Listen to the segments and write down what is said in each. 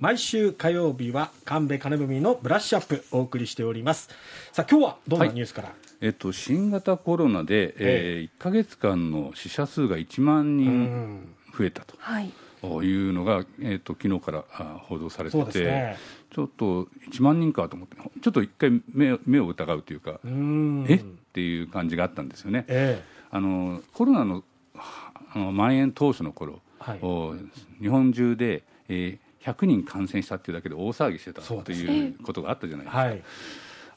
毎週火曜日は神戸金文のブラッシュアップお送りしております。さあ今日はどんなニュースから、はい、えっと、新型コロナで、えー、1か月間の死者数が1万人増えたと。はい。いうのが、えーと、昨日から報道されてて、ね、ちょっと1万人かと思ってちょっと一回目目を疑うというかえっ？ていう感じがあったんですよね。えー、あのコロナのあの蔓延当初の頃、はい、日本中で、えー、100人感染したっていうだけで大騒ぎしてたということがあったじゃないですか。はい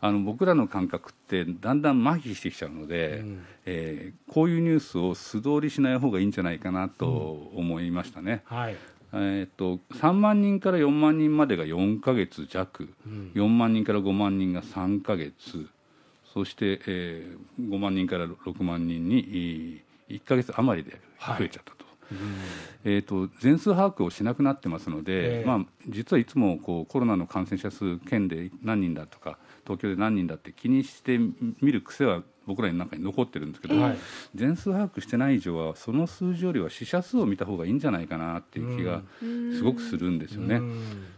あの僕らの感覚ってだんだん麻痺してきちゃうので、うん、えー、こういうニュースを素通りしない方がいいんじゃないかなと思いましたね。うん、はい。えーと、3万人から4万人までが4か月弱、うん、4万人から5万人が3か月。そして、えー、5万人から6万人に1か月余りで増えちゃったと。はいえーと、全数把握をしなくなってますので、えー、まあ、実はいつもこうコロナの感染者数、県で何人だとか、東京で何人だって気にして見る癖は僕らの中に残ってるんですけど、はい、全数把握してない以上はその数字よりは死者数を見た方がいいんじゃないかなっていう気がすごくするんですよね。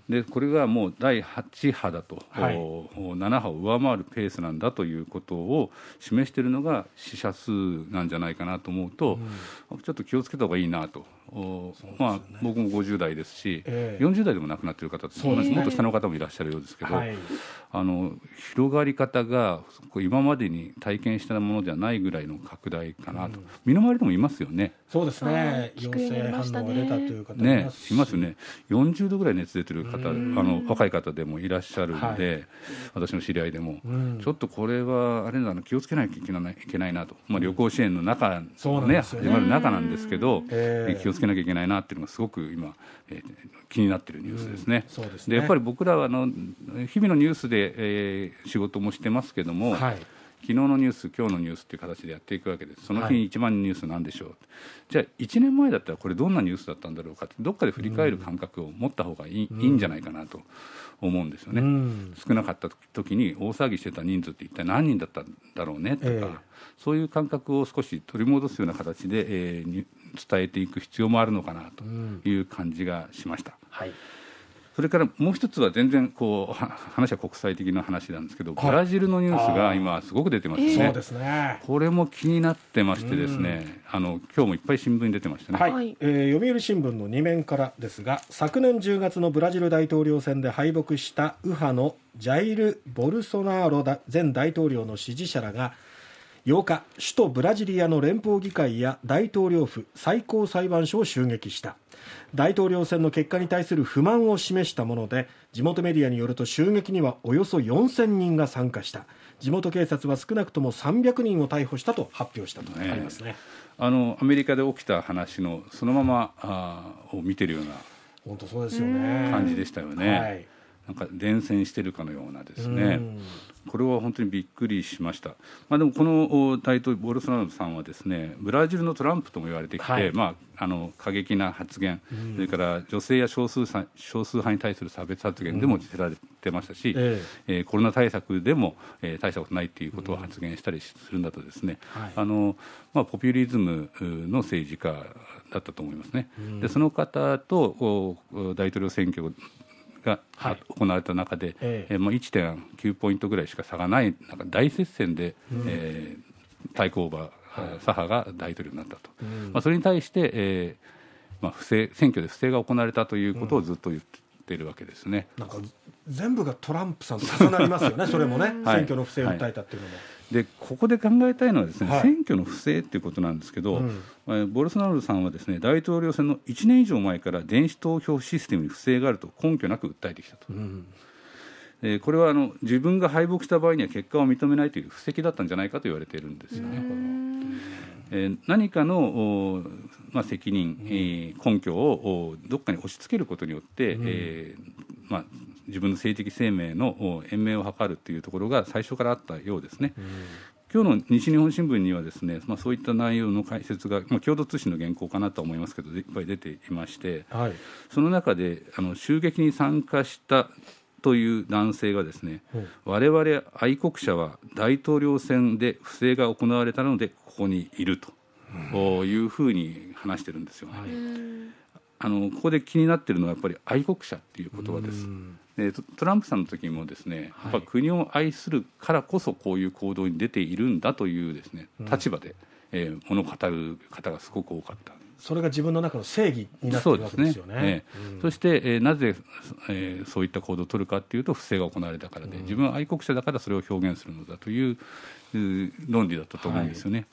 でこれがもう第8波だと、はい、7波を上回るペースなんだということを示しているのが死者数なんじゃないかなと思うと、うちょっと気をつけた方がいいなと。ね、まあ、僕も50代ですし、えー、40代でも亡くなっている方もっと下の方もいらっしゃるようですけど、はい、あの広がり方が今までに体験したものではないぐらいの拡大かなと、うん、身の回りでもいますよね。そうですね。陽性反応が出たという方ねいますよね。40度ぐらい熱出てる方あの若い方でもいらっしゃるので、はい、私の知り合いでも、うん、ちょっとこれはあれだな気をつけなきゃいけないいけないなと、まあ、旅行支援の中、ね、ね始まる中なんですけど、えー、気をつけなきゃいけないなっていうのがすごく今、えー、気になっているニュースですね。うん、で、ね、やっぱり僕らはあの日々のニュースで、えー、仕事もしてますけども、はい。昨日のニュース、今日のニュースっていう形でやっていくわけです、その日に一番ニュースなんでしょう、はい、じゃあ、1年前だったらこれ、どんなニュースだったんだろうかって、どっかで振り返る感覚を持った方がいい,、いいんじゃないかなと思うんですよね、うん、少なかった時に大騒ぎしてた人数って一体何人だったんだろうねとか、えー、そういう感覚を少し取り戻すような形で、えー、伝えていく必要もあるのかなという感じがしました。うんはいそれからもう一つは全然こう話は国際的な話なんですけど、ブラジルのニュースが今すごく出てますね。そうですね。これも気になってましてですね、あの今日もいっぱい新聞に出てましたね。はい。えー、読売新聞の2面からですが、昨年10月のブラジル大統領選で敗北した右派のジャイル・ボルソナーロ前大統領の支持者らが8日首都ブラジリアの連邦議会や大統領府最高裁判所を襲撃した。大統領選の結果に対する不満を示したもので地元メディアによると襲撃にはおよそ4000人が参加した。地元警察は少なくとも300人を逮捕したと発表したとありますね、あのアメリカで起きた話のそのままあを見てるような本当そうですよね。感じでしたよね。はいなんか伝染してるかのようなですね、これは本当にびっくりしました、まあ、でもこの大統領ボルソナロさんはですねブラジルのトランプとも言われてきて、はい、まあ、あの過激な発言、うん、それから女性や少数少数派に対する差別発言でも知られてましたし、うん、え。えー、コロナ対策でも、えー、大したことないということを発言したりするんだとですね、うん。はい、あのまあ、ポピュリズムの政治家だったと思いますね。でその方と大統領選挙が、はい、行われた中で、えー、もう1.9ポイントぐらいしか差がないなんか大接戦で、うん、えー、対抗馬、はい、左派が大統領になったと、うん、まあ、それに対して、えーまあ、不正選挙で不正が行われたということをずっと言っているわけですね。なんか全部がトランプさんと重なりますよね、それもね、選挙の不正を訴えたっていうのも。はいでここで考えたいのはですね、はい、選挙の不正っていうことなんですけど、うん、ボルソナロさんはですね大統領選の1年以上前から電子投票システムに不正があると根拠なく訴えてきたと。うん。えー、これはあの自分が敗北した場合には結果を認めないという布石だったんじゃないかと言われているんですよね。えー、何かの、まあ、責任、えー、根拠をどっかに押し付けることによって、うん、えー、まあ、自分の政治的生命の延命を図るというところが最初からあったようですね。うん。今日の西日本新聞にはですね、まあ、そういった内容の解説が、まあ、共同通信の原稿かなと思いますけどいっぱい出ていまして、はい、その中であの襲撃に参加したという男性がですね、うん、我々愛国者は大統領選で不正が行われたのでここにいるというふうに話してるんですよね。はいあのここで気になっているのはやっぱり愛国者っていう言葉です。でトランプさんの時もですね、やっぱ国を愛するからこそこういう行動に出ているんだというですね立場で、えー、ものを語る方がすごく多かった。それが自分の中の正義になっているわけですよね。そ、ねうん、そして、えー、なぜ、えー、そういった行動を取るかというと不正が行われたからで、うん、自分は愛国者だからそれを表現するのだという論理だったと思うんですよね。はい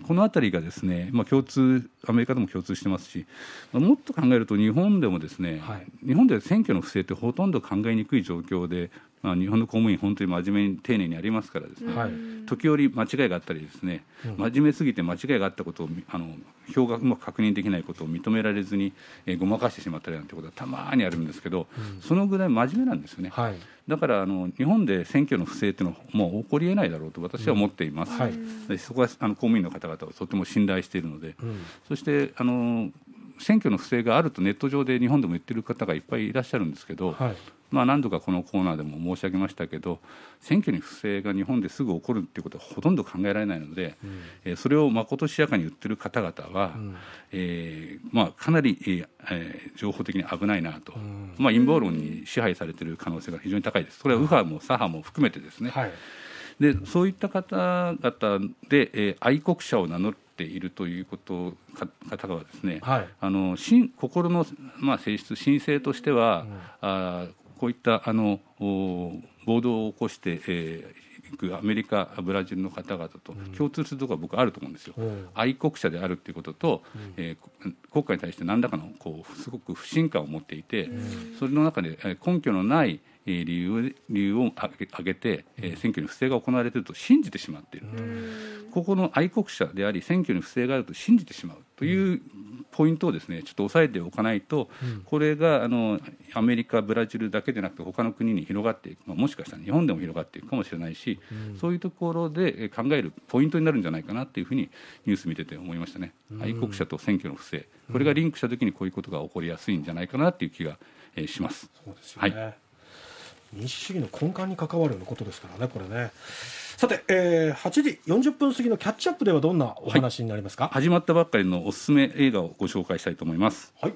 この辺りがですね、まあ、共通、アメリカでも共通してますし、まあ、もっと考えると、日本でもですね、はい、日本で選挙の不正ってほとんど考えにくい状況で、まあ、日本の公務員、本当に真面目に丁寧にありますからですね、はい、時折間違いがあったりですね、真面目すぎて間違いがあったことをあの表がうまく確認できないことを認められずに、えー、ごまかしてしまったりなんてことはたまにあるんですけど、うん、そのぐらい真面目なんですよね、はい、だからあの日本で選挙の不正っていうのはもう起こりえないだろうと私は思っています、うん。はい、そこはあの公務員の方々をとても信頼しているので、うん、そしてあの選挙の不正があるとネット上で日本でも言ってる方がいっぱいいらっしゃるんですけど、はい、まあ、何度かこのコーナーでも申し上げましたけど選挙に不正が日本ですぐ起こるっていうことはほとんど考えられないので、うん、えー、それをまことしやかに言ってる方々は、うん、えー、まあ、かなり、えー、情報的に危ないなと、うん、まあ、陰謀論に支配されている可能性が非常に高いです。それは右派も左派も含めてですね、はい、でそういった方々で、えー、愛国者を名乗っているということ方がですね、はい、あの心の、まあ、性質神聖としては、うん、あこういったあの暴動を起こして、えー、いくアメリカ、ブラジルの方々と共通するところは僕あると思うんですよ。うん、愛国者であるということと、うん、えー、国家に対して何らかのこうすごく不信感を持っていて、うん、それの中で根拠のない理由理由を挙げて、えー、選挙に不正が行われていると信じてしまっているここの愛国者であり選挙に不正があると信じてしまうというポイントをですねちょっと押さえておかないと、うん、これがあのアメリカ、ブラジルだけでなくて他の国に広がっていく、まあ、もしかしたら日本でも広がっていくかもしれないし、うん、そういうところで考えるポイントになるんじゃないかなというふうにニュース見てて思いましたね、うん、愛国者と選挙の不正。これがリンクしたときにこういうことが起こりやすいんじゃないかなという気が、えー、します。そうですよね、はい民主主義の根幹に関わるようなことですからね、これね。さて、えー、8時40分過ぎのキャッチアップではどんなお話になりますか、はい、始まったばっかりのおすすめ映画をご紹介したいと思います。はい